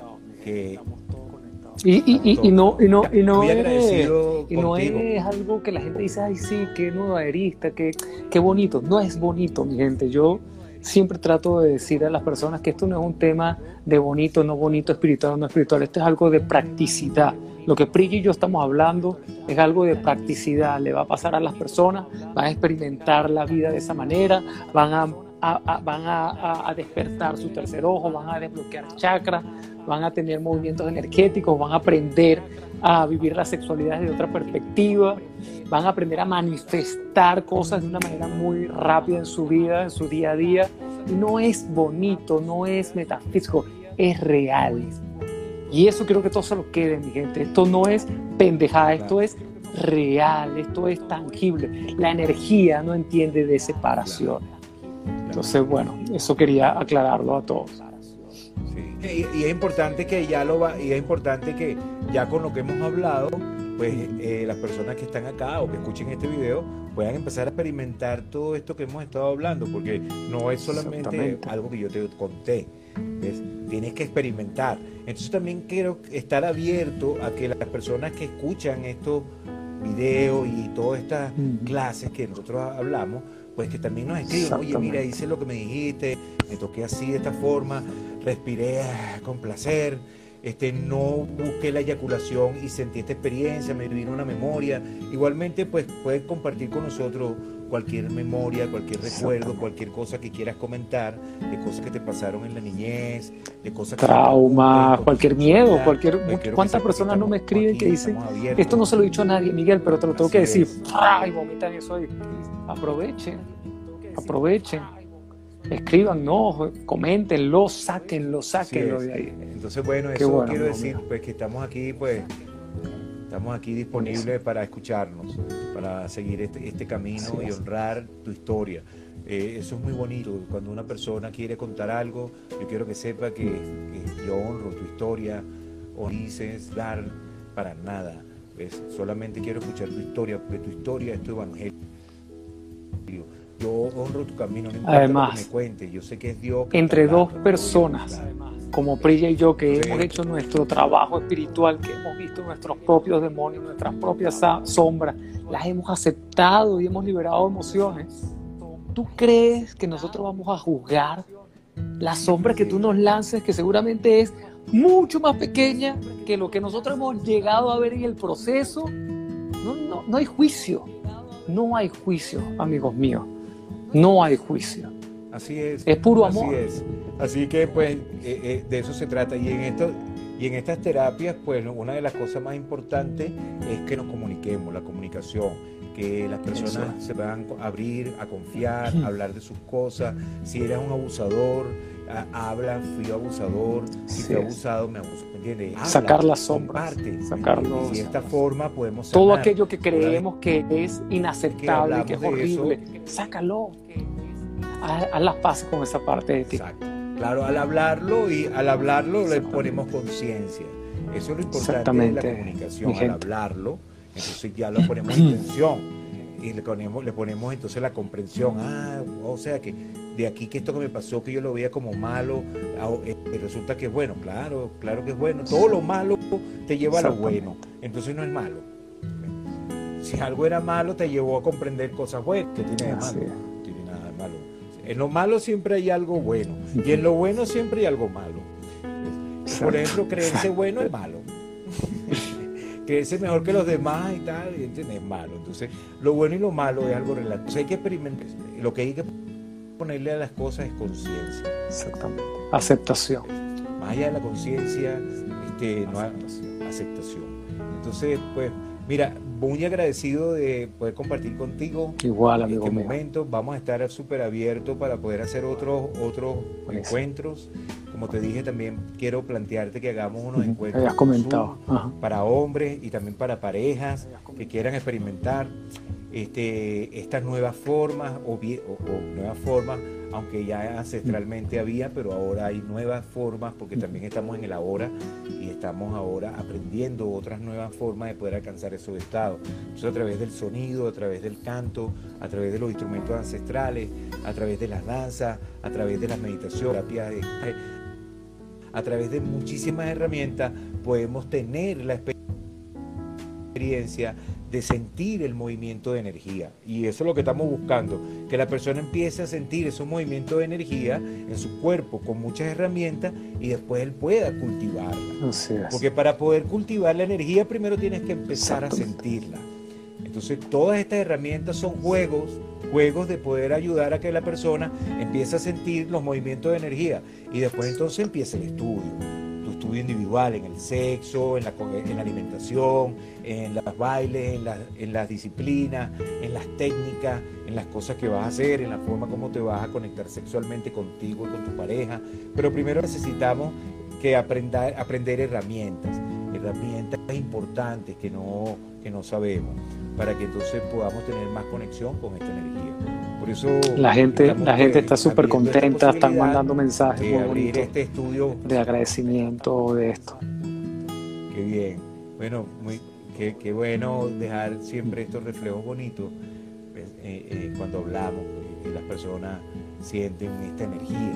y, y, y, no, y no, y no, es, y no es algo que la gente dice, ay sí, qué nueva erista, qué, qué bonito. No es bonito, mi gente. Yo siempre trato de decir a las personas que esto no es un tema de bonito, no bonito, espiritual, no espiritual. Esto es algo de practicidad. Lo que Prigi y yo estamos hablando es algo de practicidad, le va a pasar a las personas, van a experimentar la vida de esa manera, van a, van a, despertar su tercer ojo, van a desbloquear chakras, van a tener movimientos energéticos, van a aprender a vivir la sexualidad desde otra perspectiva, van a aprender a manifestar cosas de una manera muy rápida en su vida, en su día a día. no es bonito, no es metafísico, es real. Y eso quiero que todo se lo quede, mi gente. Esto no es pendejada, esto es real, esto es tangible. La energía no entiende de separación. Entonces, bueno, eso quería aclararlo a todos. Sí. Y, es importante que ya lo va, y es importante que ya con lo que hemos hablado, pues eh, las personas que están acá o que escuchen este video puedan empezar a experimentar todo esto que hemos estado hablando, porque no es solamente algo que yo te conté, tienes que experimentar. Entonces también quiero estar abierto a que las personas que escuchan estos videos y todas estas clases que nosotros hablamos, pues que también nos escriban, oye, mira, hice lo que me dijiste, me toqué así de esta forma, respiré con placer, este, no busqué la eyaculación y sentí esta experiencia, me vino una memoria. Igualmente, pues puedes compartir con nosotros cualquier memoria, cualquier recuerdo, cualquier cosa que quieras comentar, de cosas que te pasaron en la niñez, de cosas que trauma, cualquier miedo, cualquier, cuántas personas no me escriben que dicen esto no se lo he dicho a nadie, Miguel, pero te lo tengo que decir. Ay, vomitan eso ahí. Aprovechen, aprovechen. Escriban, no, coméntenlo, sáquenlo, sáquenlo de ahí. Entonces, bueno, eso quiero decir, pues que estamos aquí, pues Estamos aquí disponibles para escucharnos, para seguir este, este camino y honrar tu historia. Eh, eso es muy bonito. Cuando una persona quiere contar algo, yo quiero que sepa que, yo honro tu historia, o dices dar para nada. Solamente quiero escuchar tu historia, porque tu historia es tu evangelio. Yo honro tu camino, no importa Además, me cuentes, yo sé que es Dios. entre dos personas, como Priya y yo, que hemos hecho nuestro trabajo espiritual, que hemos visto nuestros propios demonios, nuestras propias sombras, las hemos aceptado y hemos liberado emociones. ¿Tú crees que nosotros vamos a juzgar la sombra que tú nos lances, que seguramente es mucho más pequeña que lo que nosotros hemos llegado a ver en el proceso? No, no, no hay juicio, no hay juicio, amigos míos. No hay juicio. Así es. Es puro amor. Así es. Así que pues eh, eh, de eso se trata. Y en esto, y en estas terapias, pues una de las cosas más importantes es que nos comuniquemos, la comunicación, que las personas se puedan abrir, a confiar, a hablar de sus cosas. Si eres un abusador, habla, fui abusador, si fui abusado, me abusó. ¿entiendes? sacar la sombra. Sacarlo. Y de esta forma podemos sanar. Todo aquello que creemos que es inaceptable, que, es horrible, sácalo. Haz, las paces con esa parte de ti. Exacto. Claro, al hablarlo y al hablarlo le ponemos conciencia. Eso es lo importante de la comunicación, al hablarlo, entonces ya lo ponemos en [CLEARS THROAT] intención y le ponemos, le ponemos entonces la comprensión. Ah, o sea que de aquí que esto que me pasó, que yo lo veía como malo, eh, resulta que es bueno. Claro, claro que es bueno. Todo lo malo te lleva a lo bueno. Entonces no es malo. Si algo era malo, te llevó a comprender cosas buenas. ¿Qué tiene de malo? No tiene nada de malo. En lo malo siempre hay algo bueno. Y en lo bueno siempre hay algo malo. Por ejemplo, creerse bueno es [LAUGHS] malo que ese es mejor que los demás y tal, y es malo. Entonces, lo bueno y lo malo es algo relativo. hay que experimentar. Lo que hay que ponerle a las cosas es conciencia. Exactamente. Aceptación. Más allá de la conciencia, este, no aceptación. aceptación. Entonces, pues, mira, muy agradecido de poder compartir contigo. Igual, amigo este momento. Vamos a estar súper abiertos para poder hacer otros otros encuentros. Como te dije, también quiero plantearte que hagamos unos encuentros comentado. para hombres y también para parejas que quieran experimentar este, estas nuevas formas o, nuevas formas, aunque ya ancestralmente había, pero ahora hay nuevas formas porque también estamos en el ahora y estamos ahora aprendiendo otras nuevas formas de poder alcanzar esos estados. Entonces a través del sonido, a través del canto, a través de los instrumentos ancestrales, a través de las danzas, a través de las meditaciones, a través de muchísimas herramientas podemos tener la experiencia de sentir el movimiento de energía. Y eso es lo que estamos buscando, que la persona empiece a sentir esos movimientos de energía en su cuerpo con muchas herramientas y después él pueda cultivarla. Porque para poder cultivar la energía primero tienes que empezar a sentirla. Entonces todas estas herramientas son juegos, juegos de poder ayudar a que la persona empiece a sentir los movimientos de energía y después entonces empieza el estudio estudio individual, en el sexo, en la, en la alimentación, en los bailes, en, en las disciplinas, en las técnicas, en las cosas que vas a hacer, en la forma como te vas a conectar sexualmente contigo y con tu pareja. Pero primero necesitamos que aprender, aprender herramientas, herramientas importantes que no, que no sabemos, para que entonces podamos tener más conexión con esta energía. Por eso la gente, la gente está súper contenta, están mandando mensajes de abrir este estudio de agradecimiento de esto. Qué bien. Bueno, muy, qué, qué bueno dejar siempre estos reflejos bonitos pues, eh, eh, cuando hablamos y las personas sienten esta energía.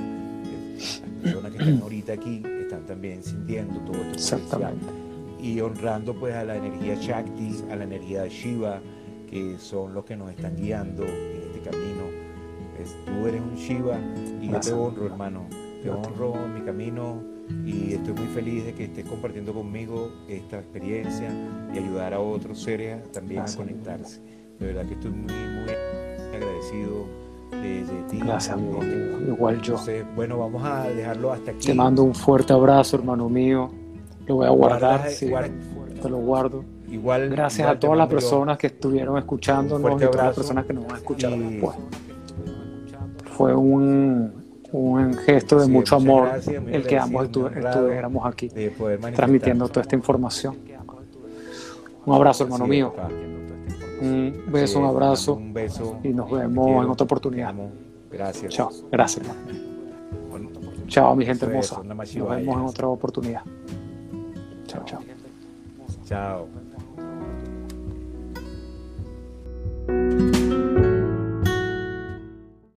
Las personas que están ahorita aquí están también sintiendo todo esto. Exactamente. Y honrando pues a la energía Shakti, a la energía de Shiva, que son los que nos están guiando camino. tú eres un Shiva y yo te honro, hermano. Te honro en mi camino y estoy muy feliz de que estés compartiendo conmigo esta experiencia y ayudar a otros seres también a conectarse. De verdad que estoy muy, muy agradecido de, ti. Gracias, amigo. Igual yo. bueno, vamos a dejarlo hasta aquí. Te mando un fuerte abrazo, hermano mío. Lo voy a guardar. te lo guardo. Igual, Gracias a todas las personas que estuvieron escuchándonos y todas las personas que nos van a escuchar después. Fue un, un gesto de mucho amor el que ambos estuviéramos aquí transmitiendo toda esta información. Un abrazo, hermano mío. Un beso, un abrazo. Un beso. Y nos vemos en otra oportunidad. Gracias. Chao. Gracias, hermano. Chao, mi gente hermosa. Nos vemos en otra oportunidad. Chao, chao.